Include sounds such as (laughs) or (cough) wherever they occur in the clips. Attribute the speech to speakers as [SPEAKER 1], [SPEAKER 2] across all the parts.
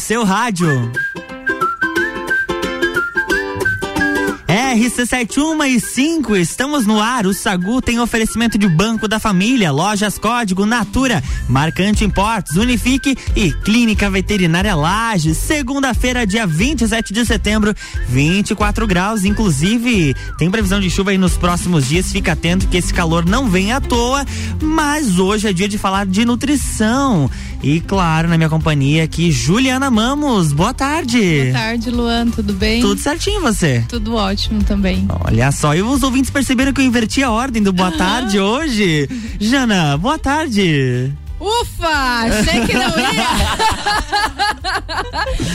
[SPEAKER 1] seu rádio. RC71 e 5, estamos no ar. O Sagu tem oferecimento de Banco da Família, Lojas Código, Natura, Marcante Importes, Unifique e Clínica Veterinária Lages. Segunda-feira, dia 27 de setembro, 24 graus. Inclusive, tem previsão de chuva aí nos próximos dias. Fica atento que esse calor não vem à toa. Mas hoje é dia de falar de nutrição. E claro, na minha companhia aqui, Juliana Mamos. Boa tarde.
[SPEAKER 2] Boa tarde, Luan. Tudo bem?
[SPEAKER 1] Tudo certinho você?
[SPEAKER 2] Tudo ótimo também.
[SPEAKER 1] Olha só, e os ouvintes perceberam que eu inverti a ordem do boa tarde hoje? Jana, boa tarde.
[SPEAKER 2] Ufa! Achei que não ia.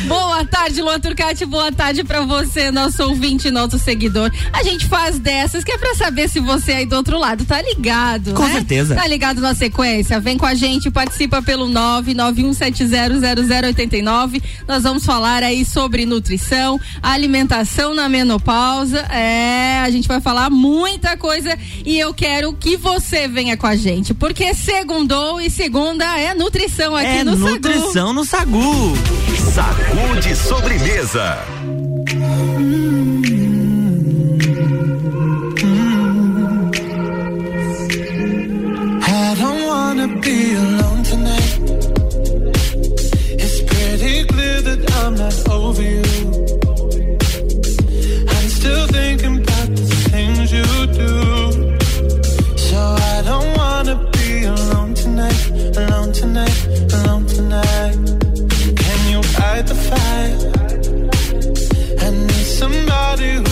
[SPEAKER 2] (laughs) boa tarde, Luan Turcati. Boa tarde para você, nosso ouvinte, nosso seguidor. A gente faz dessas que é pra saber se você aí do outro lado tá ligado.
[SPEAKER 1] Com
[SPEAKER 2] né?
[SPEAKER 1] certeza.
[SPEAKER 2] Tá ligado na sequência? Vem com a gente, participa pelo 991700089. Nós vamos falar aí sobre nutrição, alimentação na menopausa. É, a gente vai falar muita coisa e eu quero que você venha com a gente, porque segundou e segundou segunda é nutrição aqui
[SPEAKER 1] é
[SPEAKER 2] no
[SPEAKER 1] Sagu. nutrição no Sagu.
[SPEAKER 3] Sagu de sobremesa.
[SPEAKER 4] I don't wanna be alone tonight. It's pretty clear that I'm not over you. the. I need somebody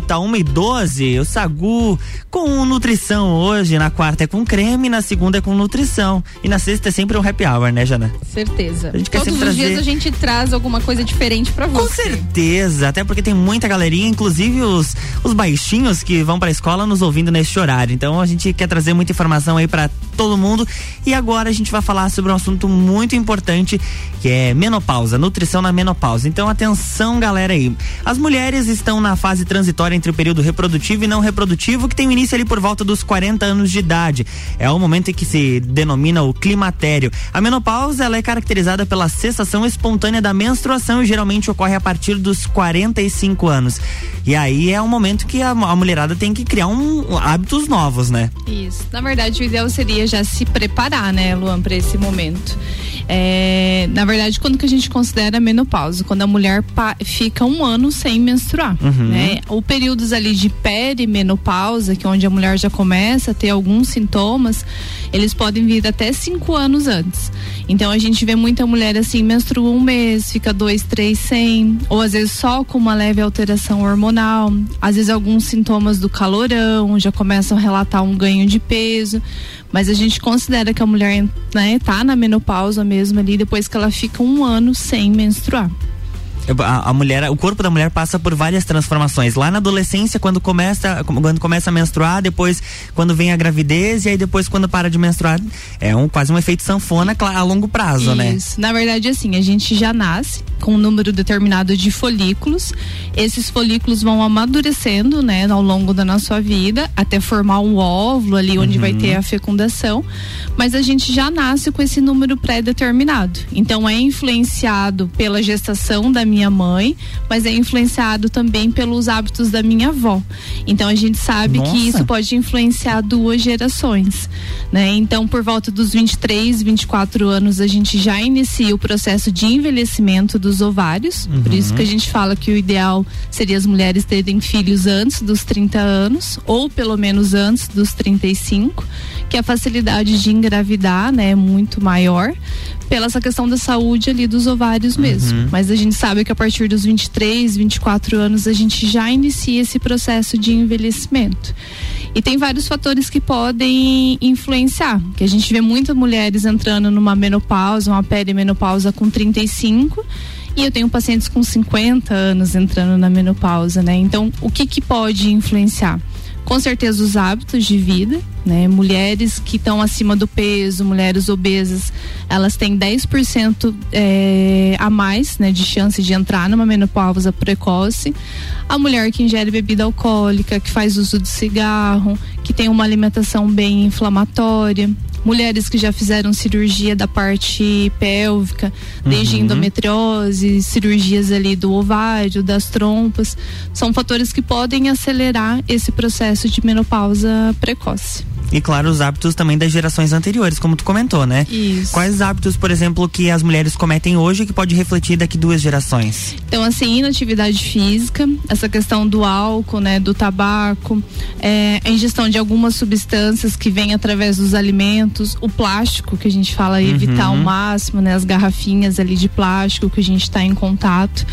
[SPEAKER 1] volta, 1 e 12 o Sagu com nutrição hoje, na quarta é com creme, na segunda é com nutrição e na sexta é sempre um happy hour, né, Jana?
[SPEAKER 2] Certeza.
[SPEAKER 1] A gente quer
[SPEAKER 2] Todos
[SPEAKER 1] sempre
[SPEAKER 2] os dias
[SPEAKER 1] trazer-
[SPEAKER 2] a gente traz alguma coisa diferente pra
[SPEAKER 1] Com
[SPEAKER 2] você.
[SPEAKER 1] certeza, até porque tem muita galerinha, inclusive os, os baixinhos que vão pra escola nos ouvindo neste horário. Então a gente quer trazer muita informação aí pra todo mundo. E agora a gente vai falar sobre um assunto muito importante, que é menopausa, nutrição na menopausa. Então atenção, galera aí. As mulheres estão na fase transitória entre o período reprodutivo e não reprodutivo, que tem início ali por volta dos 40 anos de idade. É o momento em que se denomina o climatério. A menopausa ela é caracterizada pela cessação espontânea da menstruação e geralmente ocorre a partir dos 45 anos. E aí é um momento que a, a mulherada tem que criar um, hábitos novos, né?
[SPEAKER 5] Isso. Na verdade, o ideal seria já se preparar, né, Luan, para esse momento. É, na verdade, quando que a gente considera a menopausa? Quando a mulher fica um ano sem menstruar, né? Ou períodos ali de perimenopausa, que é onde a mulher já começa a ter alguns sintomas, eles podem vir até cinco anos antes. Então a gente vê muita mulher assim, menstrua um mês, fica dois, três sem, ou às vezes só com uma leve alteração hormonal, às vezes alguns sintomas do calorão, já começam a relatar um ganho de peso, mas a gente considera que a mulher né, tá na menopausa mesmo ali depois que ela fica um ano sem menstruar.
[SPEAKER 1] A, a mulher, o corpo da mulher passa por várias transformações. Lá na adolescência, quando começa, quando começa a menstruar, depois quando vem a gravidez e aí depois quando para de menstruar, é um quase um efeito sanfona a longo prazo, né?
[SPEAKER 5] Isso. Na verdade, assim, a gente já nasce com um número determinado de folículos. Esses folículos vão amadurecendo, né, ao longo da nossa vida, até formar um óvulo ali onde vai ter a fecundação. Mas a gente já nasce com esse número pré-determinado. Então é influenciado pela gestação da minha mãe, mas é influenciado também pelos hábitos da minha avó. Então a gente sabe
[SPEAKER 1] Nossa.
[SPEAKER 5] que isso pode influenciar duas gerações, né? Então, por volta dos 23, 24 anos, a gente já inicia o processo de envelhecimento dos ovários. Por isso que a gente fala que o ideal seria as mulheres terem filhos antes dos 30 anos, ou pelo menos antes dos 35, que a facilidade de engravidar, né, é muito maior pela essa questão da saúde ali dos ovários mesmo. Mas a gente sabe que a partir dos 23, 24 anos a gente já inicia esse processo de envelhecimento. E tem vários fatores que podem influenciar, que a gente vê muitas mulheres entrando numa menopausa, uma perimenopausa com 35 e eu tenho pacientes com 50 anos entrando na menopausa, né? Então, o que que pode influenciar? Com certeza os hábitos de vida, né? Mulheres que estão acima do peso, mulheres obesas, elas têm 10% é, a mais, né, de chance de entrar numa menopausa precoce. A mulher que ingere bebida alcoólica, que faz uso de cigarro, que tem uma alimentação bem inflamatória, mulheres que já fizeram cirurgia da parte pélvica, desde endometriose, cirurgias ali do ovário, das trompas, são fatores que podem acelerar esse processo de menopausa precoce.
[SPEAKER 1] E claro, os hábitos também das gerações anteriores, como tu comentou, né?
[SPEAKER 5] Isso.
[SPEAKER 1] Quais hábitos, por exemplo, que as mulheres cometem hoje que pode refletir daqui duas gerações?
[SPEAKER 5] Então, assim, inatividade física, essa questão do álcool, né, do tabaco, é, a ingestão de algumas substâncias que vêm através dos alimentos, o plástico, que a gente fala evitar ao máximo, né, as garrafinhas ali de plástico que a gente está em contato.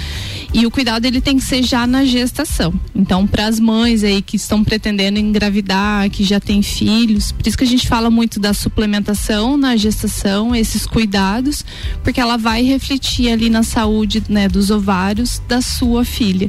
[SPEAKER 5] E o cuidado ele tem que ser já na gestação. Então, para as mães aí que estão pretendendo engravidar, que já têm filhos, por isso que a gente fala muito da suplementação na gestação, esses cuidados, porque ela vai refletir ali na saúde, né, dos ovários da sua filha.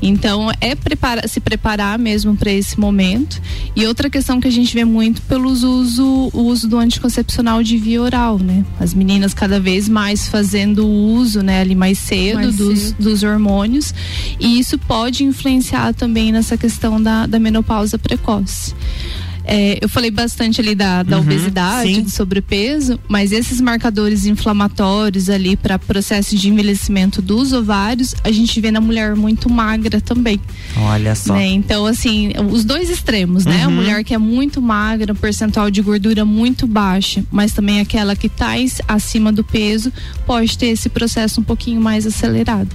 [SPEAKER 5] Então, é prepara se preparar mesmo para esse momento. E outra questão que a gente vê muito pelos uso, o uso do anticoncepcional de via oral, né? As meninas cada vez mais fazendo uso, né, ali mais cedo
[SPEAKER 2] Mais
[SPEAKER 5] dos,
[SPEAKER 2] cedo.
[SPEAKER 5] dos hormônios. E isso pode influenciar também nessa questão da, da menopausa precoce. É, eu falei bastante ali da, da
[SPEAKER 1] Uhum,
[SPEAKER 5] obesidade,
[SPEAKER 1] sim.
[SPEAKER 5] do sobrepeso, mas esses marcadores inflamatórios ali para processo de envelhecimento dos ovários, a gente vê na mulher muito magra também.
[SPEAKER 1] Olha só.
[SPEAKER 5] Né? Então, assim, os dois extremos, né? A
[SPEAKER 1] Uhum.
[SPEAKER 5] mulher que é muito magra, um percentual de gordura muito baixa, mas também aquela que está acima do peso, pode ter esse processo um pouquinho mais acelerado.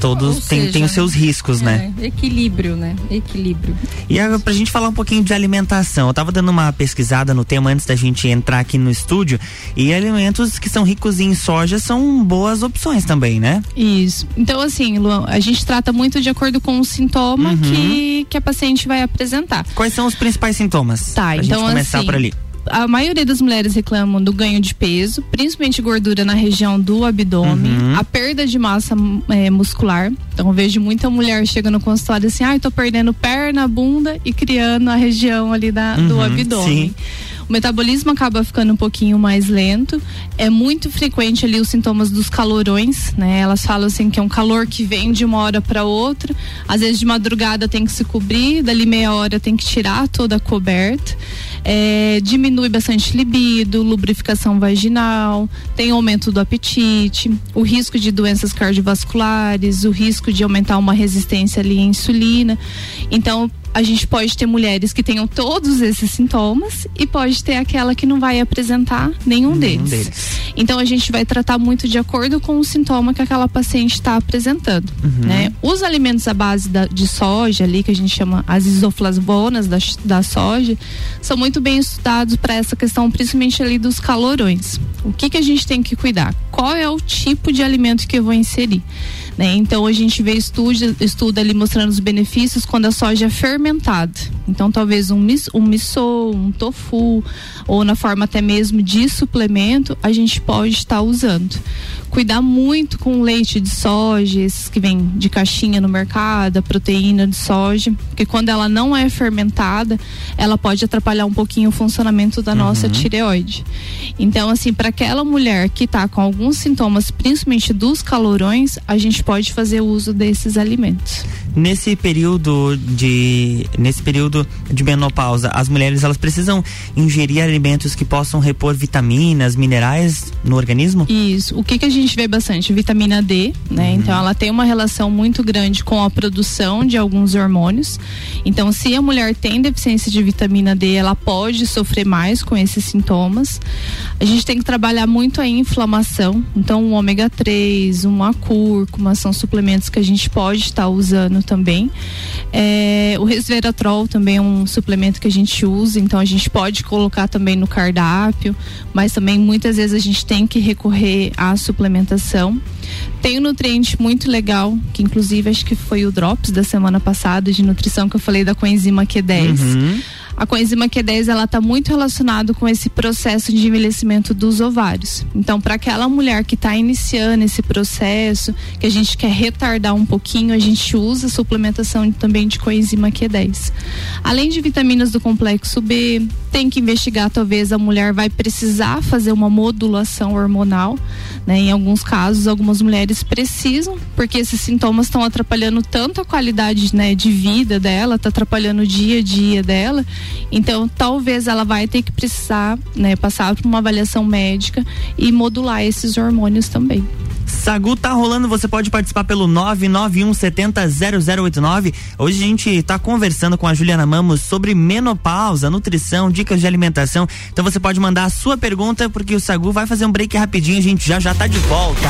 [SPEAKER 1] Todos têm, os seus riscos, né?
[SPEAKER 2] É, equilíbrio, né? Equilíbrio.
[SPEAKER 1] E agora, pra gente falar um pouquinho de alimentação, eu tava dando uma pesquisada no tema antes da gente entrar aqui no estúdio e alimentos que são ricos em soja são boas opções também, né?
[SPEAKER 5] Isso. Então, assim, Luan, a gente trata muito de acordo com o sintoma
[SPEAKER 1] Uhum.
[SPEAKER 5] que, que a paciente vai apresentar.
[SPEAKER 1] Quais são os principais sintomas?
[SPEAKER 5] Tá,
[SPEAKER 1] pra
[SPEAKER 5] então
[SPEAKER 1] gente começar
[SPEAKER 5] assim,
[SPEAKER 1] por ali.
[SPEAKER 5] A maioria das mulheres reclamam do ganho de peso, principalmente gordura na região do abdômen,
[SPEAKER 1] Uhum.
[SPEAKER 5] a perda de massa eh, muscular. Então eu vejo muita mulher chega no consultório assim, ai, tô perdendo perna, bunda e criando a região ali da, do
[SPEAKER 1] Uhum,
[SPEAKER 5] abdômen.
[SPEAKER 1] sim.
[SPEAKER 5] O metabolismo acaba ficando um pouquinho mais lento. É muito frequente ali os sintomas dos calorões, né? Elas falam assim que é um calor que vem de uma hora para outra. Às vezes de madrugada tem que se cobrir, dali meia hora tem que tirar toda a coberta. É, diminui bastante libido, lubrificação vaginal, tem aumento do apetite, o risco de doenças cardiovasculares, o risco de aumentar uma resistência ali à insulina. Então, a gente pode ter mulheres que tenham todos esses sintomas e pode ter aquela que não vai apresentar nenhum,
[SPEAKER 1] Nenhum
[SPEAKER 5] deles.
[SPEAKER 1] deles.
[SPEAKER 5] Então a gente vai tratar muito de acordo com o sintoma que aquela paciente está apresentando. Né? Os alimentos à base da- de soja ali, que a gente chama as isoflavonas da, da soja, são muito bem estudados para essa questão, principalmente ali dos calorões. O que, que a gente tem que cuidar? Qual é o tipo de alimento que eu vou inserir? Né? Então a gente vê estudo, estudo ali mostrando os benefícios quando a soja é fermentada. Então talvez um, mis, um miso, um tofu ou na forma até mesmo de suplemento a gente pode estar usando. Cuidar muito com o leite de soja, esses que vem de caixinha no mercado, a proteína de soja, porque quando ela não é fermentada, ela pode atrapalhar um pouquinho o funcionamento da nossa tireoide. Então, assim, para aquela mulher que está com alguns sintomas, principalmente dos calorões, a gente pode fazer uso desses alimentos.
[SPEAKER 1] Nesse período de nesse período de menopausa, as mulheres elas precisam ingerir alimentos que possam repor vitaminas, minerais no organismo?
[SPEAKER 5] Isso. O que, que a gente vê bastante? Vitamina D, né? Então ela tem uma relação muito grande com a produção de alguns hormônios. Então, se a mulher tem deficiência de vitamina D, ela pode sofrer mais com esses sintomas. A gente tem que trabalhar muito a inflamação. Então, o ômega 3, uma cúrcuma, são suplementos que a gente pode estar usando também. É, o resveratrol também é um suplemento que a gente usa, então a gente pode colocar também no cardápio, mas também muitas vezes a gente tem que recorrer à suplementação. Tem um nutriente muito legal, que inclusive acho que foi o Drops da semana passada de nutrição que eu falei da coenzima Q10.
[SPEAKER 1] Uhum.
[SPEAKER 5] A coenzima Q10 ela está muito relacionado com esse processo de envelhecimento dos ovários. Então, para aquela mulher que está iniciando esse processo, que a gente quer retardar um pouquinho, a gente usa a suplementação também de coenzima Q10. Além de vitaminas do complexo B, tem que investigar talvez a mulher vai precisar fazer uma modulação hormonal, né? Em alguns casos, algumas mulheres precisam, porque esses sintomas estão atrapalhando tanto a qualidade, né, de vida dela, está atrapalhando o dia a dia dela. Então, talvez ela vai ter que precisar, né, passar por uma avaliação médica e modular esses hormônios também.
[SPEAKER 1] Sagu tá rolando, você pode participar pelo 991 70 0089. Hoje a gente tá conversando com a Juliana Mamos sobre menopausa, nutrição, dicas de alimentação. Então você pode mandar a sua pergunta, porque o Sagu vai fazer um break rapidinho, a gente já já tá de volta.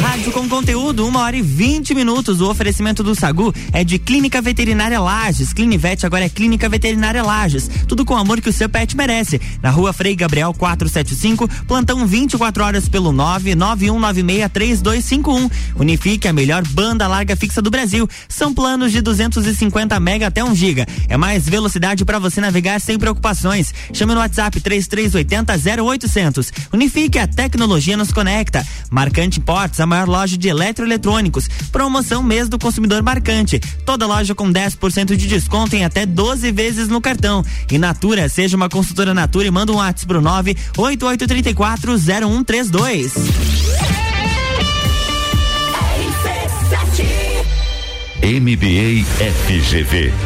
[SPEAKER 1] Rádio com conteúdo, uma hora e 20 minutos. O oferecimento do Sagu é de Clínica Veterinária Lages. Clinivete agora é Clínica Veterinária Lages. Tudo com o amor que o seu pet merece. Na rua Frei Gabriel 475, plantão 24 horas pelo 991963251. Unifique a melhor banda larga fixa do Brasil. São planos de 250 mega até 1 giga. É mais velocidade para você navegar sem preocupações. Chame no WhatsApp 3380 0800. Unifique a tecnologia nos conecta. Marcante Imports, a maior loja de eletroeletrônicos. Promoção mês do consumidor marcante. Toda loja com 10% de desconto em até 12 vezes no cartão. E Natura, seja uma consultora Natura e manda um WhatsApp pro 988340132.
[SPEAKER 3] MBA FGV,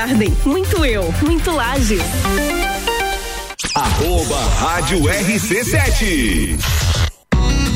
[SPEAKER 6] Garden. Muito eu, muito Lages.
[SPEAKER 7] Arroba Rádio RC7.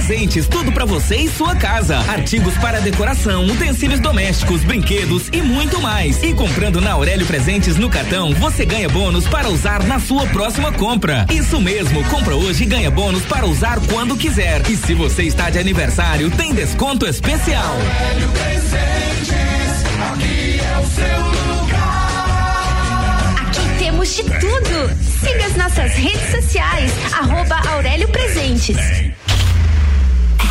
[SPEAKER 8] Presentes, tudo para você e sua casa. Artigos para decoração, utensílios domésticos, brinquedos e muito mais. E comprando na Aurélio Presentes no cartão, você ganha bônus para usar na sua próxima compra. Isso mesmo, compra hoje e ganha bônus para usar quando quiser. E se você está de aniversário, tem desconto especial. Aurélio Presentes,
[SPEAKER 9] aqui é o seu lugar. Aqui temos de tudo. Siga as nossas redes sociais, arroba Aurélio Presentes.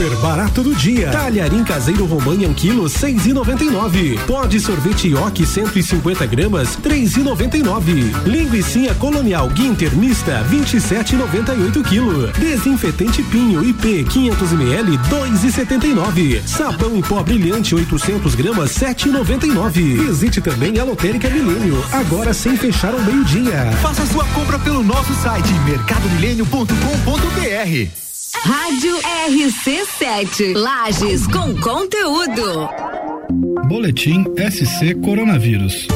[SPEAKER 10] Super barato do dia. Talharim caseiro Romanha um quilo seis e noventa e nove. Pode sorvete Yoki 150 gramas três e noventa e nove. Linguiça colonial Guinter mista 27,98 quilo. Desinfetante Pinho IP 500 ml dois e setenta e nove. Sabão em pó brilhante 800 gramas sete e noventa e nove. Visite também a Lotérica Milênio agora sem fechar ao meio dia.
[SPEAKER 11] Faça sua compra pelo nosso site mercadomilênio.com.br.
[SPEAKER 12] Rádio RC7. Lages com conteúdo.
[SPEAKER 13] Boletim SC Coronavírus.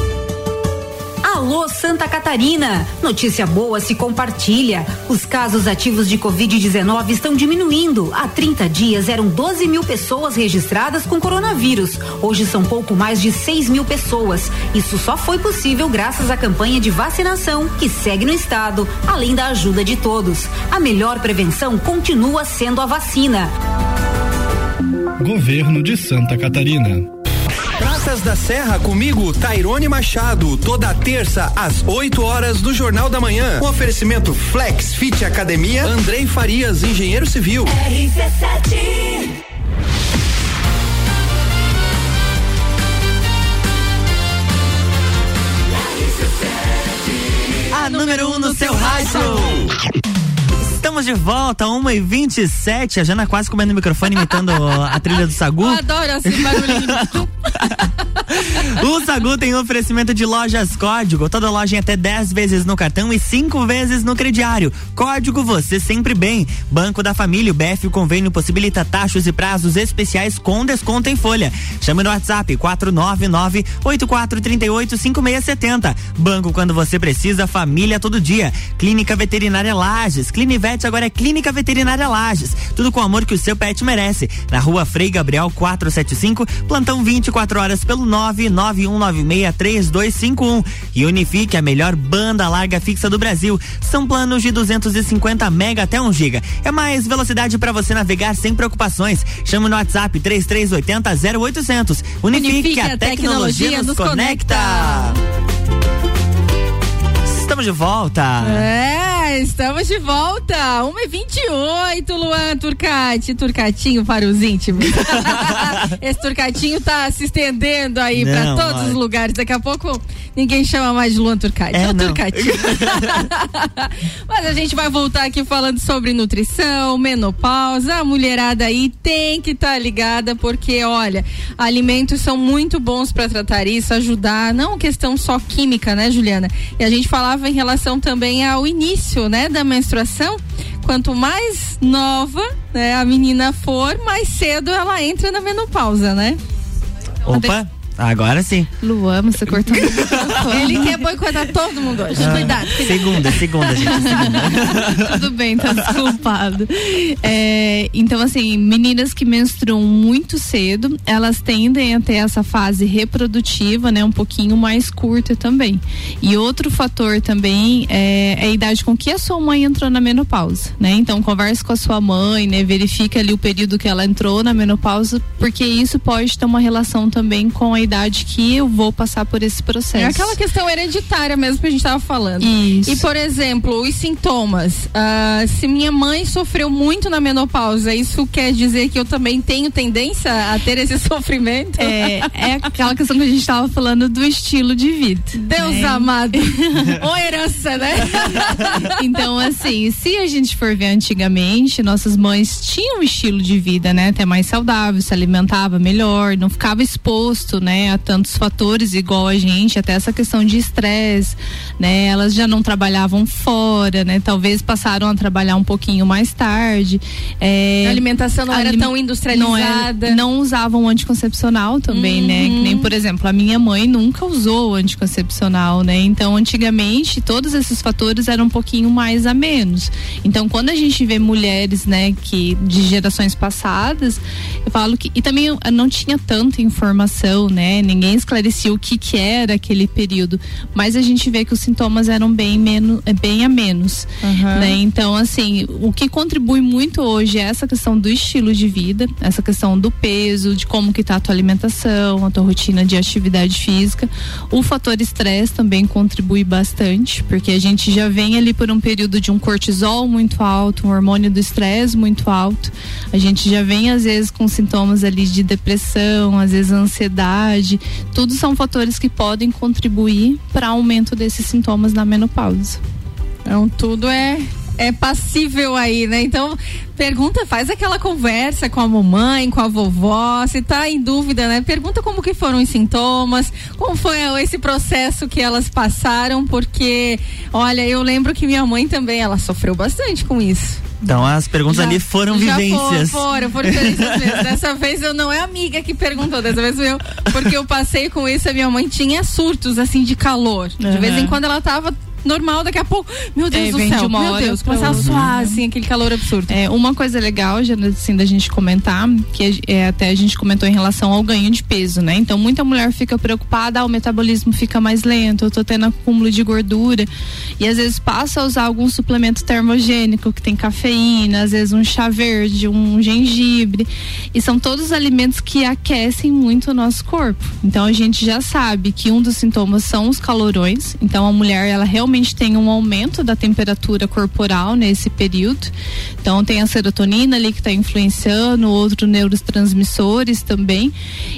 [SPEAKER 14] Alô Santa Catarina! Notícia boa se compartilha. Os casos ativos de Covid-19 estão diminuindo. Há 30 dias eram 12 mil pessoas registradas com coronavírus. Hoje são pouco mais de 6 mil pessoas. Isso só foi possível graças à campanha de vacinação que segue no estado, além da ajuda de todos. A melhor prevenção continua sendo a vacina.
[SPEAKER 13] Governo de Santa Catarina.
[SPEAKER 15] Festas da Serra comigo, Tairone Machado, toda terça às 8 horas do Jornal da Manhã. Com oferecimento Flex Fit Academia, Andrei Farias, engenheiro civil.
[SPEAKER 16] RC7
[SPEAKER 1] A número 1 um no seu rádio. Estamos de volta, 1 e 27 A Jana quase comendo o microfone, imitando a trilha do Sagu.
[SPEAKER 2] Eu adoro assim barulhinho. (laughs)
[SPEAKER 1] O Sagu tem oferecimento de lojas Código. Toda loja em até 10 vezes no cartão e 5 vezes no crediário. Código você sempre bem. Banco da Família, o BF o convênio possibilita taxas e prazos especiais com desconto em folha. Chame no WhatsApp 499 8438 5670. Banco quando você precisa, família todo dia. Clínica Veterinária Lages. Clinivete agora é Clínica Veterinária Lages. Tudo com o amor que o seu pet merece. Na rua Frei Gabriel 475, plantão 24 horas pelo 991963251. E Unifique, a melhor banda larga fixa do Brasil. São planos de 250 mega até 1 giga. É mais velocidade para você navegar sem preocupações. Chame no WhatsApp 3380 0800. Unifique,
[SPEAKER 2] Unifique,
[SPEAKER 1] a, tecnologia, nos conecta. Estamos de volta.
[SPEAKER 2] É, estamos de volta. 1h28, Luan Turcati. Turcatinho para os íntimos. (laughs) Esse Turcatinho tá se estendendo aí para todos
[SPEAKER 1] olha.
[SPEAKER 2] os lugares. Daqui a pouco ninguém chama mais de Luan Turcati.
[SPEAKER 1] É,
[SPEAKER 2] É, o. Turcatinho. (laughs) Mas a gente vai voltar aqui falando sobre nutrição, menopausa. A mulherada aí tem que estar ligada, porque, olha, alimentos são muito bons para tratar isso, ajudar. Não questão só química, né, Juliana? E a gente falava em relação também ao início, né, da menstruação. Quanto mais nova né, a menina for, mais cedo ela entra na menopausa, né?
[SPEAKER 1] Opa, agora sim.
[SPEAKER 5] Luan, você cortou.
[SPEAKER 2] Ele quer boicotar todo mundo hoje.
[SPEAKER 1] Ah,
[SPEAKER 2] Cuidado.
[SPEAKER 1] Segunda, segunda, gente. Segunda. (laughs)
[SPEAKER 5] Tudo bem, tá desculpado. É, então, assim, meninas que menstruam muito cedo, elas tendem a ter essa fase reprodutiva, né, um pouquinho mais curta também. E outro fator também é, é a idade com que a sua mãe entrou na menopausa, né? Então, converse com a sua mãe, né, verifica ali o período que ela entrou na menopausa, porque isso pode ter uma relação também com a idade que eu vou passar por esse processo.
[SPEAKER 2] É aquela questão hereditária mesmo que a gente tava falando.
[SPEAKER 5] Isso.
[SPEAKER 2] E, por exemplo, os sintomas. Ah, se minha mãe sofreu muito na menopausa, isso quer dizer que eu também tenho tendência a ter esse (laughs) sofrimento?
[SPEAKER 5] É, é aquela questão que a gente estava falando do estilo de vida.
[SPEAKER 2] Deus
[SPEAKER 5] né?
[SPEAKER 2] amado. (laughs) Ou herança, né? (laughs)
[SPEAKER 5] Então, assim, se a gente for ver antigamente, nossas mães tinham um estilo de vida, né? Até mais saudável, se alimentava melhor, não ficava exposto, né? A tantos fatores igual a gente, até essa questão de estresse, né? Elas já não trabalhavam fora, né? Talvez passaram a trabalhar um pouquinho mais tarde. É,
[SPEAKER 2] A alimentação não era
[SPEAKER 5] alime-
[SPEAKER 2] tão industrializada.
[SPEAKER 5] Não, era- não usavam anticoncepcional também, né? Que nem, por exemplo, a minha mãe nunca usou anticoncepcional, né? Então, antigamente, todos esses fatores eram um pouquinho mais a menos. Então, quando a gente vê mulheres, né, que de gerações passadas, eu falo que e também não tinha tanta informação, né? Ninguém esclarecia o que que era aquele período, mas a gente vê que os sintomas eram bem menos, é, bem a menos,
[SPEAKER 2] Aham.
[SPEAKER 5] né? Então, assim, o que contribui muito hoje é essa questão do estilo de vida, essa questão do peso, de como que tá a tua alimentação, a tua rotina de atividade física. O fator estresse também contribui bastante, porque a gente já vem ali por um período de um cortisol muito alto, um hormônio do estresse muito alto. A gente já vem às vezes com sintomas ali de depressão, às vezes ansiedade. Tudo são fatores que podem contribuir para aumento desses sintomas na menopausa.
[SPEAKER 2] Então, tudo é é passível aí, né? Então, pergunta, faz aquela conversa com a mamãe, com a vovó, se tá em dúvida, né? Pergunta como que foram os sintomas, como foi esse processo que elas passaram, porque, olha, eu lembro que minha mãe também, ela sofreu bastante com isso.
[SPEAKER 1] Então as perguntas
[SPEAKER 2] Já-
[SPEAKER 1] ali foram vivências.
[SPEAKER 2] for- Foram, foram vivências mesmo. Dessa vez eu não é amiga que perguntou, dessa vez eu. Porque eu passei com isso, a minha mãe tinha surtos assim de calor. De
[SPEAKER 5] Aham.
[SPEAKER 2] vez em quando ela tava normal, daqui a pouco, meu Deus
[SPEAKER 5] É,
[SPEAKER 2] do céu,
[SPEAKER 5] de uma
[SPEAKER 2] meu
[SPEAKER 5] hora
[SPEAKER 2] Deus, começar a suar, assim, aquele calor absurdo.
[SPEAKER 5] É, uma coisa legal, já, assim, da gente comentar, que é, até a gente comentou em relação ao ganho de peso, né? Então, muita mulher fica preocupada, ah, o metabolismo fica mais lento, eu tô tendo acúmulo de gordura. E às vezes passa a usar algum suplemento termogênico que tem cafeína, às vezes um chá verde, um gengibre. E são todos alimentos que aquecem muito o nosso corpo. Então, a gente já sabe que um dos sintomas são os calorões. Então, a mulher, ela realmente tem um aumento da temperatura corporal nesse período. Então tem a serotonina ali que está influenciando, outros neurotransmissores também.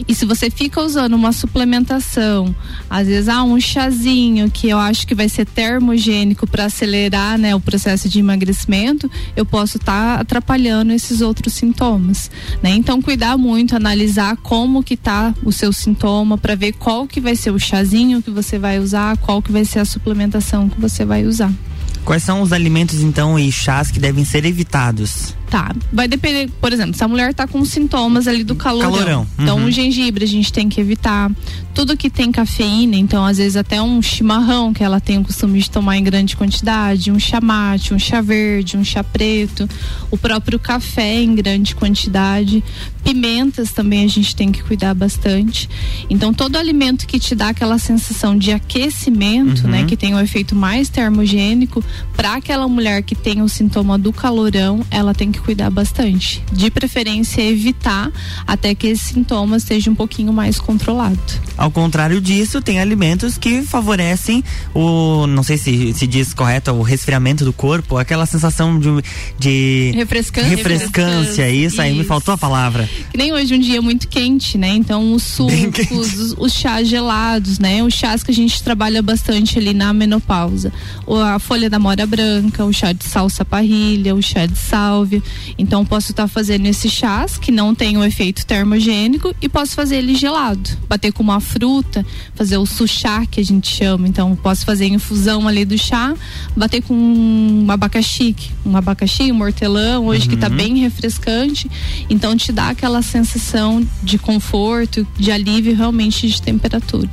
[SPEAKER 5] E se você fica usando uma suplementação, às vezes ah, um chazinho que eu acho que vai ser termogênico para acelerar, né, o processo de emagrecimento, eu posso estar atrapalhando esses outros sintomas, né? Então cuidar muito, analisar como que tá o seu sintoma para ver qual que vai ser o chazinho que você vai usar, qual que vai ser a suplementação que você vai usar.
[SPEAKER 1] Quais são os alimentos, então, e chás que devem ser evitados?
[SPEAKER 5] Tá, vai depender, por exemplo, se a mulher tá com sintomas ali do calorão.
[SPEAKER 1] Calorão,
[SPEAKER 5] Então,
[SPEAKER 1] uhum.
[SPEAKER 5] o gengibre a gente tem que evitar. Tudo que tem cafeína, então, às vezes até um chimarrão que ela tem o costume de tomar em grande quantidade, um chá mate, um chá verde, um chá preto, o próprio café em grande quantidade. Pimentas também a gente tem que cuidar bastante. Então, todo alimento que te dá aquela sensação de aquecimento,
[SPEAKER 1] Uhum.
[SPEAKER 5] né, que tem um efeito mais termogênico, para aquela mulher que tem o sintoma do calorão, ela tem que cuidar bastante. De preferência, evitar até que esse sintoma esteja um pouquinho mais controlado.
[SPEAKER 1] Ao contrário disso, tem alimentos que favorecem o, não sei se se diz correto, o resfriamento do corpo, aquela sensação de, de
[SPEAKER 2] Refrescância.
[SPEAKER 1] refrescância, isso aí me
[SPEAKER 5] Isso.
[SPEAKER 1] faltou a palavra.
[SPEAKER 5] Que nem hoje um dia muito quente, né? Então os sucos, os, os chás gelados, né? Os chás que a gente trabalha bastante ali na menopausa. O- a folha da mora branca, o chá de salsa parrilha, o chá de sálvia. Então posso estar fazendo esses chás que não tem o efeito termogênico e posso fazer ele gelado. Bater com uma fruta, fazer o suchá que a gente chama. Então posso fazer infusão ali do chá, bater com um abacaxi, um abacaxi, um hortelã, hoje que tá
[SPEAKER 1] Uhum.
[SPEAKER 5] bem refrescante. Então te dá aquela sensação de conforto, de alívio realmente de temperatura.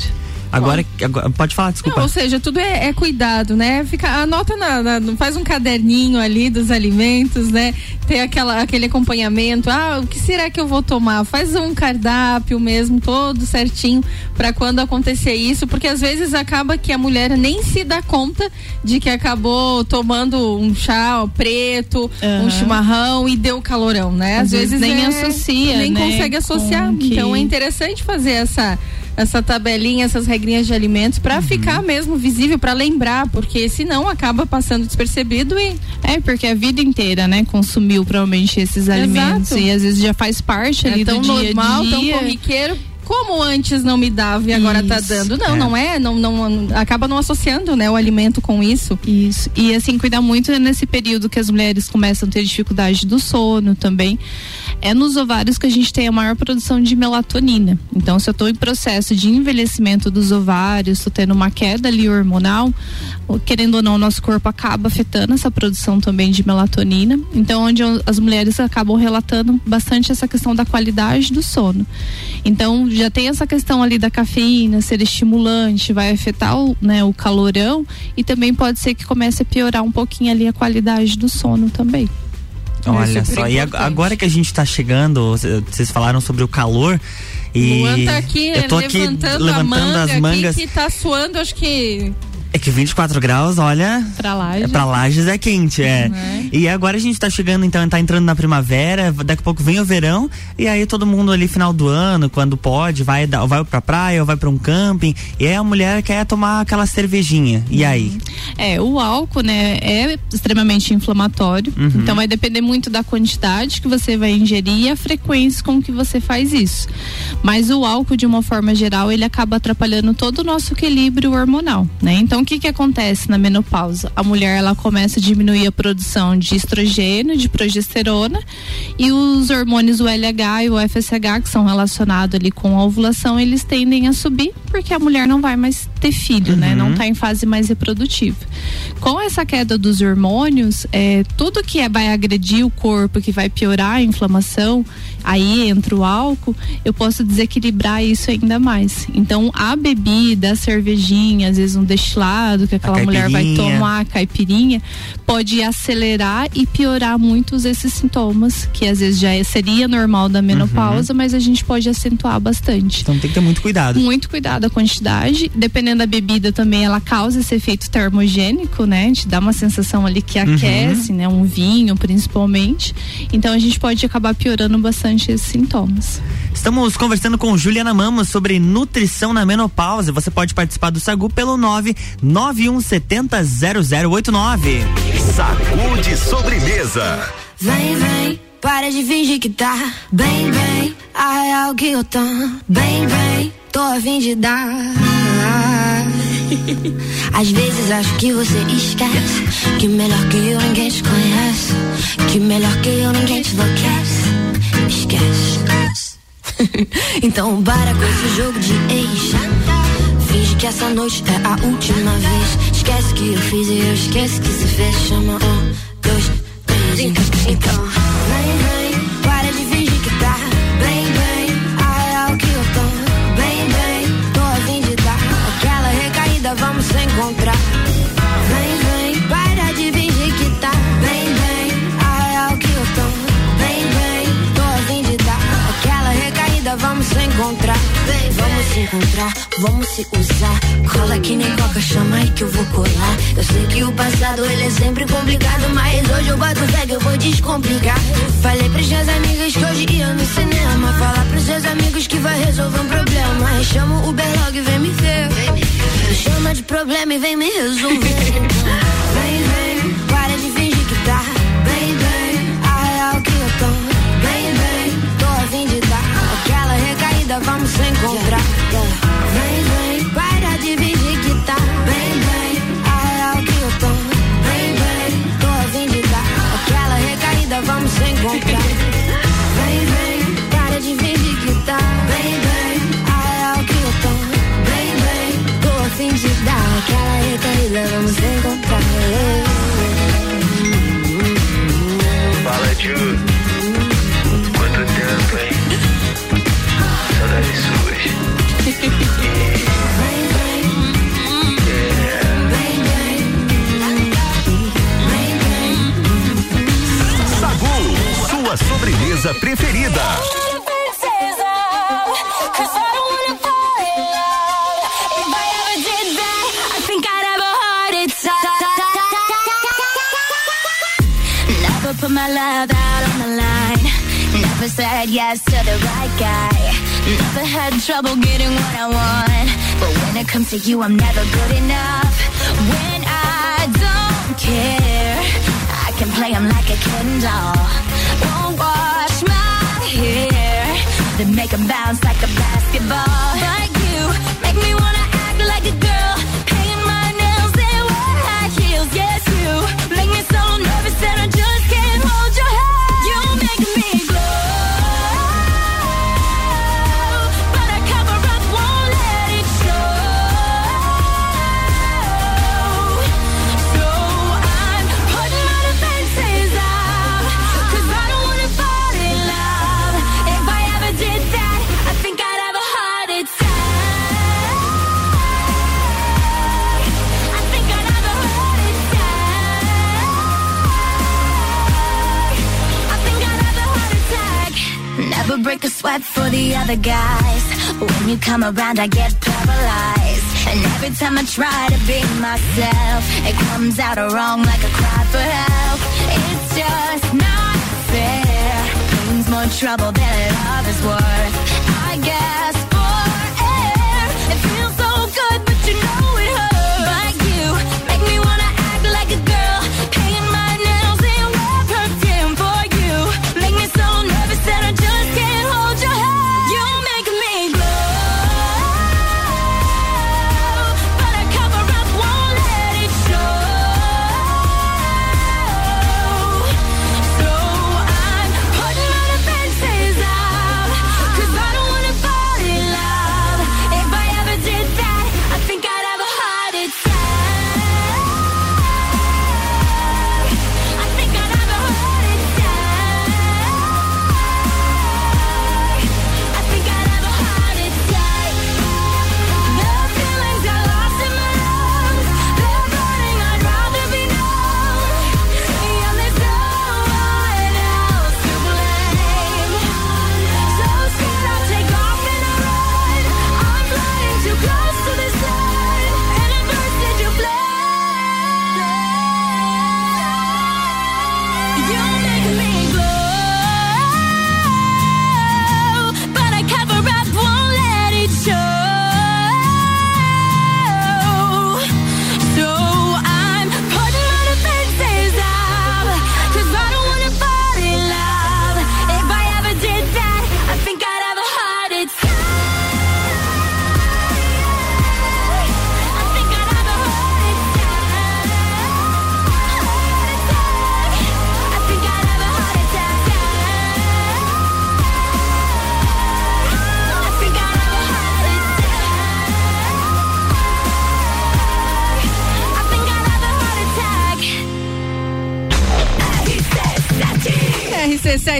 [SPEAKER 1] Agora, agora pode falar, desculpa.
[SPEAKER 2] Não, ou seja, tudo é, é cuidado, né? Fica, anota na, na- faz um caderninho ali dos alimentos, né? Tem aquela, aquele acompanhamento. Ah, o que será que eu vou tomar? Faz um cardápio mesmo, todo certinho, para quando acontecer isso, porque às vezes acaba que a mulher nem se dá conta de que acabou tomando um chá preto, um
[SPEAKER 5] Aham.
[SPEAKER 2] chimarrão e deu calorão, né?
[SPEAKER 5] Às vezes nem associa,
[SPEAKER 2] nem
[SPEAKER 5] né,
[SPEAKER 2] consegue associar.
[SPEAKER 5] que-
[SPEAKER 2] Então é interessante fazer essa essa tabelinha, essas regrinhas de alimentos para ficar mesmo visível, para lembrar, porque senão acaba passando despercebido e
[SPEAKER 5] É, porque a vida inteira, né, consumiu provavelmente esses alimentos e às vezes já faz parte ali
[SPEAKER 2] é tão
[SPEAKER 5] do dia
[SPEAKER 2] normal,
[SPEAKER 5] a dia.
[SPEAKER 2] tão corriqueiro. Como antes não me dava e agora tá
[SPEAKER 5] Isso,
[SPEAKER 2] dando. Não,
[SPEAKER 5] é.
[SPEAKER 2] não é, não, não acaba não associando, né, o alimento com isso.
[SPEAKER 5] Isso. E assim, cuidar muito nesse período que as mulheres começam a ter dificuldade do sono também. É nos ovários que a gente tem a maior produção de melatonina. Então, se eu estou em processo de envelhecimento dos ovários, estou tendo uma queda ali hormonal, querendo ou não, o nosso corpo acaba afetando essa produção também de melatonina. Então, onde as mulheres acabam relatando bastante essa questão da qualidade do sono. Então, já tem essa questão ali da cafeína ser estimulante, vai afetar o, né, o calorão e também pode ser que comece a piorar um pouquinho ali a qualidade do sono também.
[SPEAKER 1] Olha
[SPEAKER 2] É
[SPEAKER 1] só, e
[SPEAKER 2] importante.
[SPEAKER 1] agora que a gente tá chegando, vocês falaram sobre o calor e
[SPEAKER 2] Luan tá aqui
[SPEAKER 1] eu tô aqui
[SPEAKER 2] levantando,
[SPEAKER 1] levantando
[SPEAKER 2] a manga
[SPEAKER 1] as mangas.
[SPEAKER 2] aqui que tá suando, acho que
[SPEAKER 1] É que 24 graus, olha,
[SPEAKER 5] Pra lá.
[SPEAKER 1] é pra Lages é quente, é.
[SPEAKER 2] Né?
[SPEAKER 1] E agora a gente tá chegando, então, tá entrando na primavera, daqui a pouco vem o verão, e aí todo mundo ali final do ano, quando pode, vai, vai pra praia ou vai pra um camping, e aí a mulher quer tomar aquela cervejinha. E aí?
[SPEAKER 5] É, o álcool, né, é extremamente inflamatório.
[SPEAKER 1] Uhum.
[SPEAKER 5] Então vai depender muito da quantidade que você vai ingerir e a frequência com que você faz isso. Mas o álcool, de uma forma geral, ele acaba atrapalhando todo o nosso equilíbrio hormonal, né? Então o que que acontece na menopausa? A mulher ela começa a diminuir a produção de estrogênio, de progesterona e os hormônios o LH e o FSH que são relacionados ali com a ovulação, eles tendem a subir porque a mulher não vai mais ter filho, né? Não tá em fase mais reprodutiva. Com essa queda dos hormônios, é, tudo que é, vai agredir o corpo, que vai piorar a inflamação, aí entra o álcool, eu posso desequilibrar isso ainda mais. Então, a bebida, a cervejinha, às vezes um destilado que aquela mulher vai tomar, a caipirinha, pode acelerar e piorar muitos esses sintomas, que às vezes já é- seria normal da menopausa, mas a gente pode acentuar bastante.
[SPEAKER 1] Então tem que ter muito cuidado.
[SPEAKER 5] Muito cuidado a quantidade. Dependendo da bebida também, ela causa esse efeito termogênico, né? Te dá uma sensação ali que
[SPEAKER 1] Uhum.
[SPEAKER 5] aquece, né? Um vinho, principalmente. Então a gente pode acabar piorando bastante esses sintomas.
[SPEAKER 1] Estamos conversando com Juliana Mamos sobre nutrição na menopausa. Você pode participar do Sagu pelo 99170 0089.
[SPEAKER 7] Sacude sobremesa.
[SPEAKER 16] Vem, vem, para de fingir que tá bem, bem. A real que eu tô bem, bem. Tô a fim de dar. (laughs) Às vezes acho que você esquece que melhor que eu ninguém te conhece. Que melhor que eu ninguém te enlouquece. Esquece. (laughs) então para com esse jogo de ex. Finge que essa noite é a última vez. Esquece que eu fiz e eu esqueço que se fez. Chama um, dois, três. Então, vem, encontrar. Se encontrar, vamos se usar. Cola que nem coca, chama aí que eu vou colar. Eu sei que o passado ele é sempre complicado, mas hoje eu boto fé que eu vou descomplicar. Falei pras minhas amigas que hoje ia no cinema. Falar pros seus amigos que vai resolver um problema. Chama o Uberlog e vem me ver. Chama de problema e vem me resolver. Vamos se encontrar. Vem, vem, para de fingir que tá bem, bem. A real que eu tô bem, bem. Tô a fim de dar aquela recaída, vamos se encontrar. Vem, vem, para de fingir que tá bem, bem. A real que eu tô bem, bem. Tô a fim de dar aquela recaída, vamos se encontrar.
[SPEAKER 17] Fala, Ju.
[SPEAKER 7] Sagu, sua sobremesa preferida.
[SPEAKER 16] Put my love out on the line. Never said yes to the right guy. Never had trouble getting what I want. But when it comes to you, I'm never good enough. When I don't care, I can play 'em like a Ken doll. Won't wash my hair, then make 'em bounce like a basketball. A sweat for the other guys. When you come around, I get paralyzed. And every time I try to be myself, it comes out wrong like a cry for help. It's just not fair. Brings more trouble than love is worth. I guess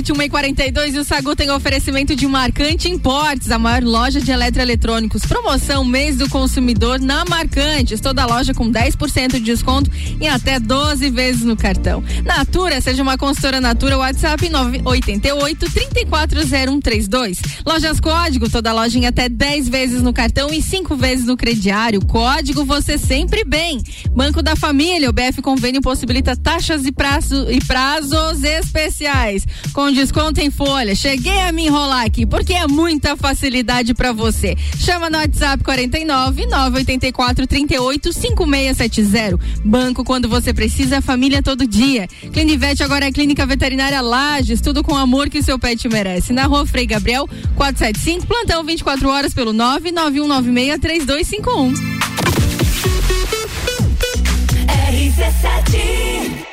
[SPEAKER 2] RC7 142 e o Sagu tem oferecimento de Marcante Importes, a maior loja de eletroeletrônicos. Promoção mês do consumidor na Marcantes. Toda loja com 10% de desconto e até 12 vezes no cartão. Natura, seja uma consultora Natura, WhatsApp 988 340132. Lojas Código, toda loja em até 10 vezes no cartão e 5 vezes no crediário. Código você sempre bem. Banco da Família, o BF Convênio possibilita taxas e, prazo, e prazos especiais com desconto em folha. Cheguei a me enrolar aqui porque é muita facilidade para você. Chama no WhatsApp 49 984 38 5670. Banco quando você precisa, família todo dia. Clinivete agora é Clínica Veterinária Lages, tudo com amor que seu pet merece. Na rua Frei Gabriel 475, plantão 24 horas pelo 99196 3251.
[SPEAKER 16] RC7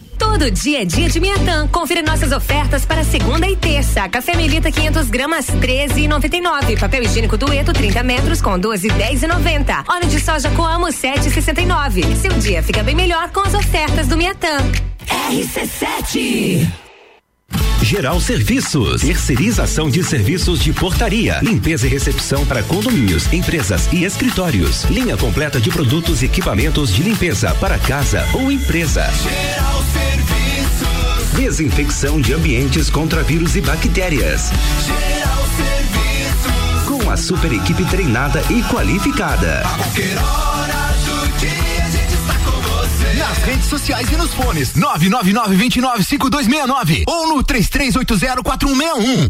[SPEAKER 18] Todo dia é dia de Miatã. Confira nossas ofertas para segunda e terça. Café Melita 500 gramas 13,99. Papel higiênico Dueto 30 metros com 12,10,90. Óleo de soja Coamo 7,69. Seu dia fica bem melhor com as ofertas do Miatã.
[SPEAKER 16] RC7
[SPEAKER 19] Geral Serviços, terceirização de serviços de portaria, limpeza e recepção para condomínios, empresas e escritórios. Linha completa de produtos e equipamentos de limpeza para casa ou empresa.
[SPEAKER 16] Geral.
[SPEAKER 19] Desinfecção de ambientes contra vírus e bactérias.
[SPEAKER 16] Geral Serviços.
[SPEAKER 19] Com a super equipe treinada e qualificada.
[SPEAKER 16] A qualquer hora do dia a gente está com você.
[SPEAKER 11] Nas redes sociais e nos fones 999-295269 ou no 33804161.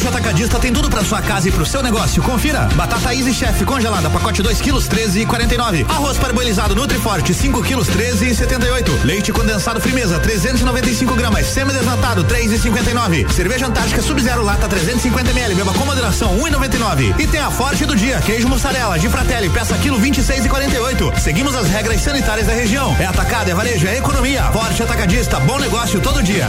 [SPEAKER 15] Forte Atacadista tem tudo pra sua casa e pro seu negócio. Confira. Batata Easy Chef congelada, pacote 2 quilos, 13 e 49. Arroz parboilizado Nutriforte, 5 quilos, 13 e 78. Leite condensado Frimeza, 395 gramas. Semi-desnatado, 3 e 59. Cerveja Antártica Sub-Zero Lata, 350 ml. Beba com moderação, 1 e 99. E tem a Forte do dia, queijo mussarela de Fratelli, peça quilo, 26 e 48. Seguimos as regras sanitárias da região. É atacado, é varejo, é economia. Forte Atacadista, bom negócio todo dia.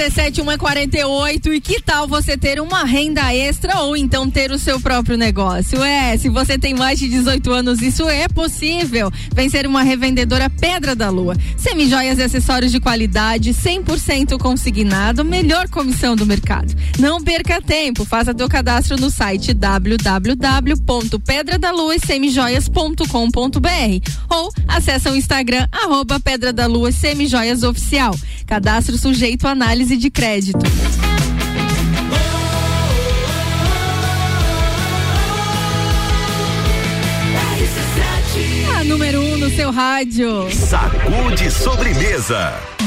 [SPEAKER 2] RC7 148 e que tal você ter uma renda extra ou então ter o seu próprio negócio? É, se você tem mais de 18 anos, isso é possível. Vem ser uma revendedora Pedra da Lua. Semijoias e acessórios de qualidade, 100% consignado, melhor comissão do mercado. Não perca tempo, faça teu cadastro no site www.pedradaluasemijoias.com.br ou acesse o Instagram arroba Pedra da Lua Semijoias Oficial. Cadastro sujeito a análise de crédito. A número 1 um no seu rádio.
[SPEAKER 19] Sacude sobremesa.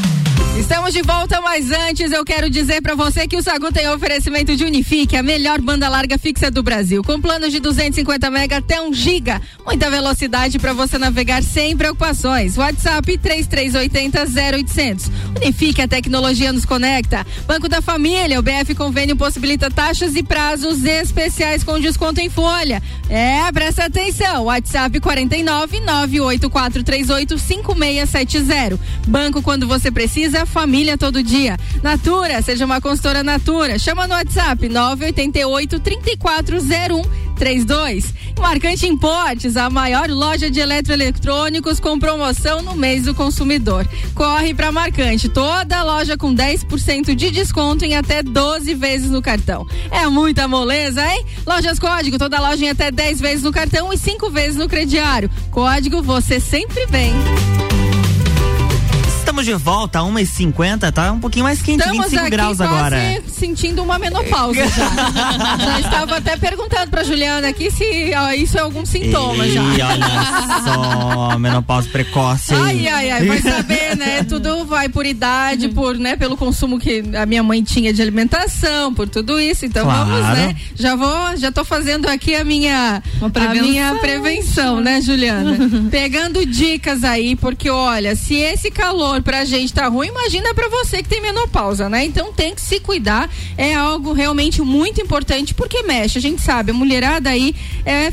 [SPEAKER 2] Estamos de volta, mas antes eu quero dizer para você que o Sagu tem oferecimento de Unifique, a melhor banda larga fixa do Brasil, com planos de 250 mega até 1 giga, muita velocidade para você navegar sem preocupações. WhatsApp 3380 0800. Unifique, a tecnologia nos conecta. Banco da Família, o BF Convênio possibilita taxas e prazos especiais com desconto em folha. É, presta atenção. WhatsApp 49 98438 5670. Banco quando você precisa família todo dia. Natura, seja uma consultora Natura. Chama no WhatsApp 988 3401 32. Marcante Importes, a maior loja de eletroeletrônicos com promoção no mês do consumidor. Corre para Marcante, toda loja com 10% de desconto em até 12 vezes no cartão. É muita moleza, hein? Lojas Código, toda loja em até 10 vezes no cartão e 5 vezes no crediário. Código você sempre vem.
[SPEAKER 1] Estamos de volta, 1h50, tá um pouquinho mais quente,
[SPEAKER 2] Estamos
[SPEAKER 1] 25
[SPEAKER 2] aqui
[SPEAKER 1] graus
[SPEAKER 2] quase
[SPEAKER 1] agora.
[SPEAKER 2] sentindo uma menopausa já. (laughs) já estava até perguntando pra Juliana aqui se ó, isso é algum sintoma
[SPEAKER 1] Ih,
[SPEAKER 2] já.
[SPEAKER 1] olha só, menopausa precoce.
[SPEAKER 2] Ai, ai, ai, vai saber, né? Tudo vai por idade, por, né, pelo consumo que a minha mãe tinha de alimentação, por tudo isso. Então
[SPEAKER 1] Claro.
[SPEAKER 2] vamos, né? Já vou, já tô fazendo aqui a minha, a minha prevenção, né, Juliana? (laughs) Pegando dicas aí, porque olha, se esse calor pra gente tá ruim, imagina pra você que tem menopausa, né? Então tem que se cuidar, é algo realmente muito importante, porque mexe, a gente sabe, a mulherada aí é,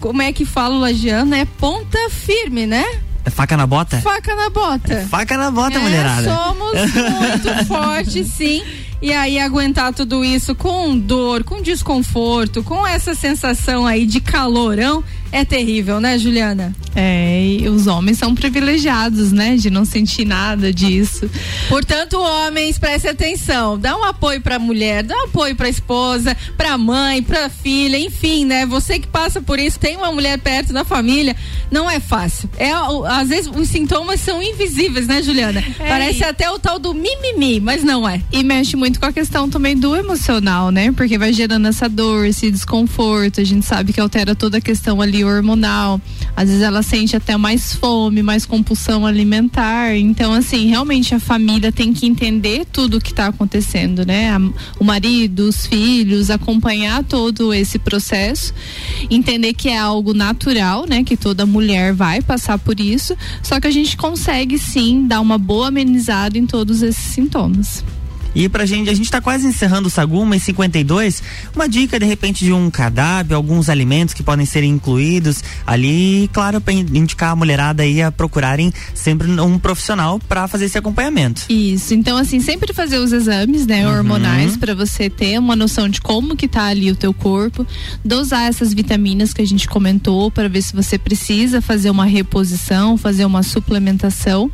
[SPEAKER 2] como é que fala o lagiano, é ponta firme, né?
[SPEAKER 1] É faca na bota?
[SPEAKER 2] Faca na bota.
[SPEAKER 1] Faca na bota,
[SPEAKER 2] É,
[SPEAKER 1] mulherada.
[SPEAKER 2] Somos (laughs) muito fortes, sim. E aí aguentar tudo isso com dor, com desconforto, com essa sensação aí de calorão é terrível, né, Juliana?
[SPEAKER 5] É, e os homens são privilegiados, né? De não sentir nada disso.
[SPEAKER 2] Portanto, homens, prestem atenção. Dá um apoio pra mulher, dá um apoio pra esposa, pra mãe, pra filha, enfim, né? Você que passa por isso, tem uma mulher perto da família, não é fácil. É, às vezes os sintomas são invisíveis, né, Juliana?
[SPEAKER 5] É,
[SPEAKER 2] Parece
[SPEAKER 5] e-
[SPEAKER 2] até o tal do mimimi, mas não é.
[SPEAKER 5] E mexe muito com a questão também do emocional, né? Porque vai gerando essa dor, esse desconforto. A gente sabe que altera toda a questão ali hormonal. Às vezes ela sente até mais fome, mais compulsão alimentar. Então, assim, realmente a família tem que entender tudo o que está acontecendo, né? O marido, os filhos, acompanhar todo esse processo, entender que é algo natural, né? Que toda mulher vai passar por isso. Só que a gente consegue sim dar uma boa amenizada em todos esses sintomas.
[SPEAKER 1] E pra gente, a gente tá quase encerrando o Sagu, 1h52. Uma dica, de repente, de um cardápio, alguns alimentos que podem ser incluídos ali. Claro, pra in- indicar a mulherada aí a procurarem sempre um profissional pra fazer esse acompanhamento.
[SPEAKER 5] Isso, então assim, sempre fazer os exames, né, hormonais pra você ter uma noção de como que tá ali o teu corpo, dosar essas vitaminas que a gente comentou para ver se você precisa fazer uma reposição, fazer uma suplementação,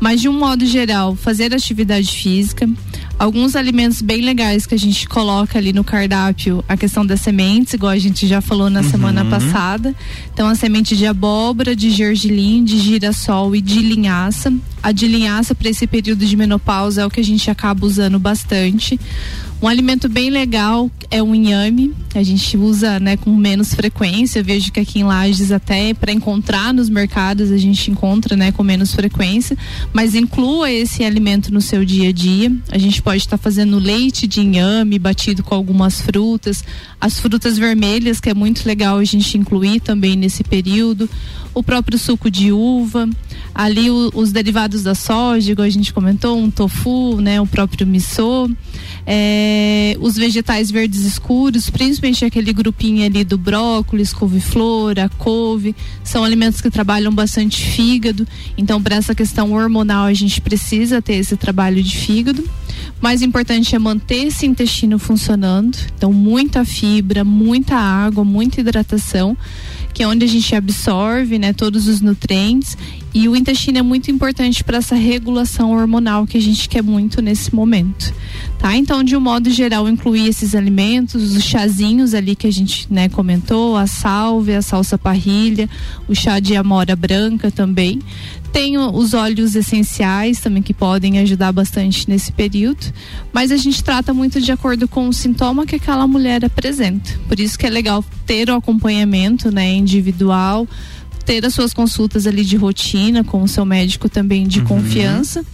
[SPEAKER 5] mas de um modo geral, fazer atividade física, Alguns alimentos bem legais que a gente coloca ali no cardápio, a questão das sementes, igual a gente já falou na semana passada. Então, a semente de abóbora, de gergelim, de girassol e de linhaça. A de linhaça para esse período de menopausa é o que a gente acaba usando bastante. Um alimento bem legal é o inhame. A gente usa, né, com menos frequência. Eu vejo que aqui em Lages até para encontrar nos mercados a gente encontra, né, com menos frequência. Mas inclua esse alimento no seu dia a dia. A gente pode estar fazendo leite de inhame batido com algumas frutas, as frutas vermelhas que é muito legal a gente incluir também nesse período. O próprio suco de uva, ali o- os derivados da soja, igual a gente comentou, um tofu, né, o próprio miso, é, os vegetais verdes escuros, principalmente aquele grupinho ali do brócolis, couve-flor, a couve, são alimentos que trabalham bastante fígado. Então, para essa questão hormonal, a gente precisa ter esse trabalho de fígado. Mais importante é manter esse intestino funcionando. Então, muita fibra, muita água, muita hidratação, que é onde a gente absorve, né, todos os nutrientes. E o intestino é muito importante para essa regulação hormonal que a gente quer muito nesse momento. Tá? Então, de um modo geral, incluir esses alimentos, os chazinhos ali que a gente, né, comentou, a salve, a salsa parrilha, o chá de amora branca também. Tem os óleos essenciais também que podem ajudar bastante nesse período, mas a gente trata muito de acordo com o sintoma que aquela mulher apresenta. Por isso que é legal ter o acompanhamento, né, individual, ter as suas consultas ali de rotina com o seu médico também de confiança.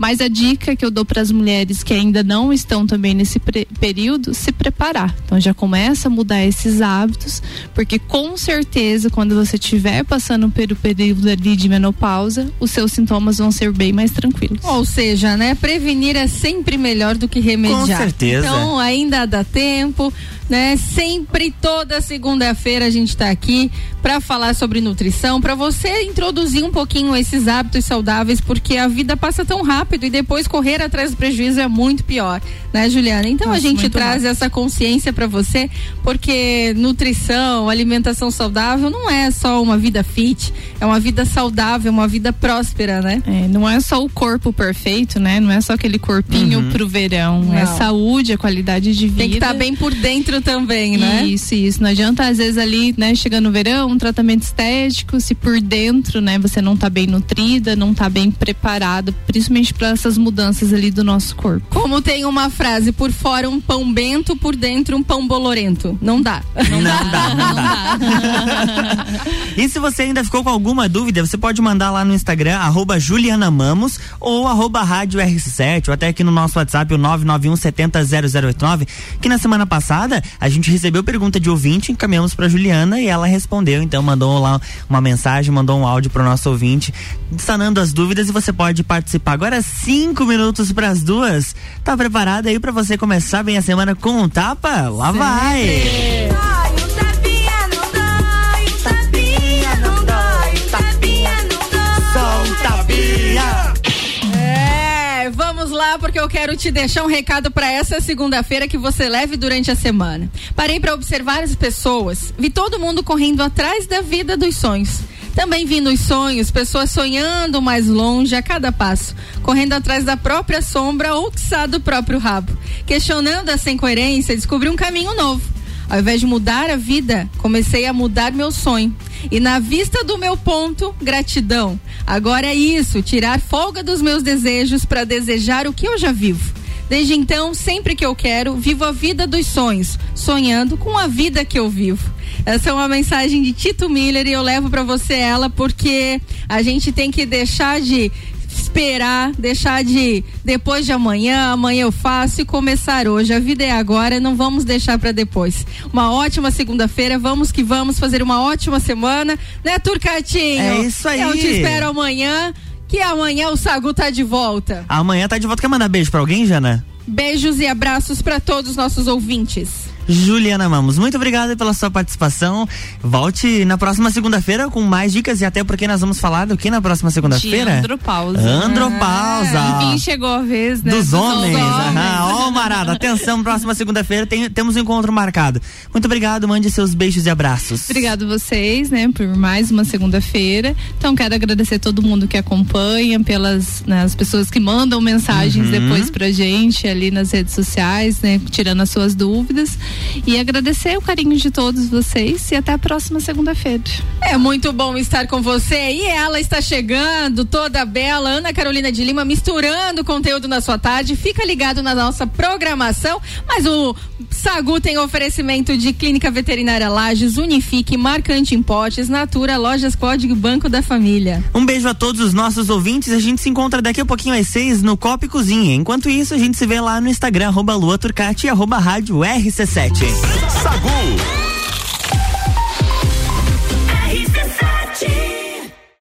[SPEAKER 5] Mas a dica que eu dou para as mulheres que ainda não estão também nesse período, se preparar. Então já começa a mudar esses hábitos, porque com certeza quando você estiver passando pelo período ali de menopausa, os seus sintomas vão ser bem mais tranquilos.
[SPEAKER 2] Ou seja, né? Prevenir é sempre melhor do que remediar.
[SPEAKER 5] Com certeza.
[SPEAKER 2] Então ainda dá tempo, né? Sempre toda segunda-feira a gente tá aqui para falar sobre nutrição, para você introduzir um pouquinho esses hábitos saudáveis, porque a vida passa tão rápido e depois correr atrás do prejuízo é muito pior, né, Juliana? Então a
[SPEAKER 5] Nossa,
[SPEAKER 2] gente
[SPEAKER 5] muito
[SPEAKER 2] traz essa consciência para você, porque nutrição, alimentação saudável não é só uma vida fit, é uma vida saudável, uma vida próspera, né?
[SPEAKER 5] É, não é só o corpo perfeito, né? Não é só aquele corpinho
[SPEAKER 2] Uhum.
[SPEAKER 5] pro verão. É
[SPEAKER 2] Não.
[SPEAKER 5] saúde, é qualidade de vida.
[SPEAKER 2] Tem que estar bem por dentro também, né?
[SPEAKER 5] Isso, isso. Não adianta, às vezes, ali, né, chegando no verão, um tratamento estético, se por dentro, né, você não tá bem nutrida, não tá bem preparada, principalmente para essas mudanças ali do nosso corpo.
[SPEAKER 2] Como tem uma frase, por fora um pão bento, por dentro um pão bolorento. Não dá.
[SPEAKER 1] Não dá, não dá. (laughs) E se você ainda ficou com alguma dúvida, você pode mandar lá no Instagram, arroba Juliana Mamos ou arroba Rádio RC7, ou até aqui no nosso WhatsApp, o 991 70 0089, que na semana passada a gente recebeu pergunta de ouvinte, encaminhamos pra Juliana e ela respondeu, então mandou lá uma mensagem, mandou um áudio pro nosso ouvinte, sanando as dúvidas e você pode participar. Agora cinco minutos pras duas, tá preparada aí pra você começar bem a semana com um tapa? Lá vai!
[SPEAKER 2] Porque eu quero te deixar um recado para essa segunda-feira que você leve durante a semana. Parei para observar as pessoas, vi todo mundo correndo atrás da vida dos sonhos. Também vi nos sonhos pessoas sonhando mais longe a cada passo, correndo atrás da própria sombra ou do próprio rabo. Questionando essa incoerência, descobri um caminho novo. Ao invés de mudar a vida, comecei a mudar meu sonho. E na vista do meu ponto, gratidão. Agora é isso, tirar folga dos meus desejos para desejar o que eu já vivo. Desde então, sempre que eu quero, vivo a vida dos sonhos, sonhando com a vida que eu vivo. Essa é uma mensagem de Tito Miller e eu levo para você ela porque a gente tem que deixar de esperar, deixar de depois de amanhã, amanhã eu faço e começar hoje. A vida é agora, não vamos deixar para depois. Uma ótima segunda-feira, vamos que vamos fazer uma ótima semana, né, Turcatinho?
[SPEAKER 1] É isso aí.
[SPEAKER 2] Eu te espero amanhã, que amanhã o Sagu tá de volta.
[SPEAKER 1] Amanhã tá de volta. Quer mandar beijo pra alguém, Jana?
[SPEAKER 2] Beijos e abraços para todos os nossos ouvintes.
[SPEAKER 1] Juliana Mamos. Muito obrigado pela sua participação. Volte na próxima segunda-feira com mais dicas e até porque nós vamos falar do que na próxima segunda-feira?
[SPEAKER 5] Andropausa.
[SPEAKER 1] Andropausa.
[SPEAKER 5] Enfim, chegou a vez, né?
[SPEAKER 1] Dos, homens.
[SPEAKER 5] homens.
[SPEAKER 1] Aham. Ó, Marada, atenção, próxima segunda-feira tem- temos um encontro marcado. Muito obrigado, mande seus beijos e abraços.
[SPEAKER 5] Obrigado vocês, né, por mais uma segunda-feira. Então quero agradecer todo mundo que acompanha, pelas né, as pessoas que mandam mensagens
[SPEAKER 1] Uhum.
[SPEAKER 5] depois pra gente ali nas redes sociais, né, tirando as suas dúvidas e agradecer o carinho de todos vocês e até a próxima segunda-feira.
[SPEAKER 2] É muito bom estar com você. E ela está chegando, toda bela, Ana Carolina de Lima, misturando conteúdo na sua tarde. Fica ligado na nossa programação. Mas o Sagu tem oferecimento de Clínica Veterinária Lages, Unifique, Marcante em Potes, Natura, Lojas Código Banco da Família.
[SPEAKER 1] Um beijo a todos os nossos ouvintes. A gente se encontra daqui a pouquinho às seis no Copa e Cozinha. Enquanto isso, a gente se vê lá no Instagram, arroba Lua Turcati e arroba Rádio RC7.
[SPEAKER 7] Sagu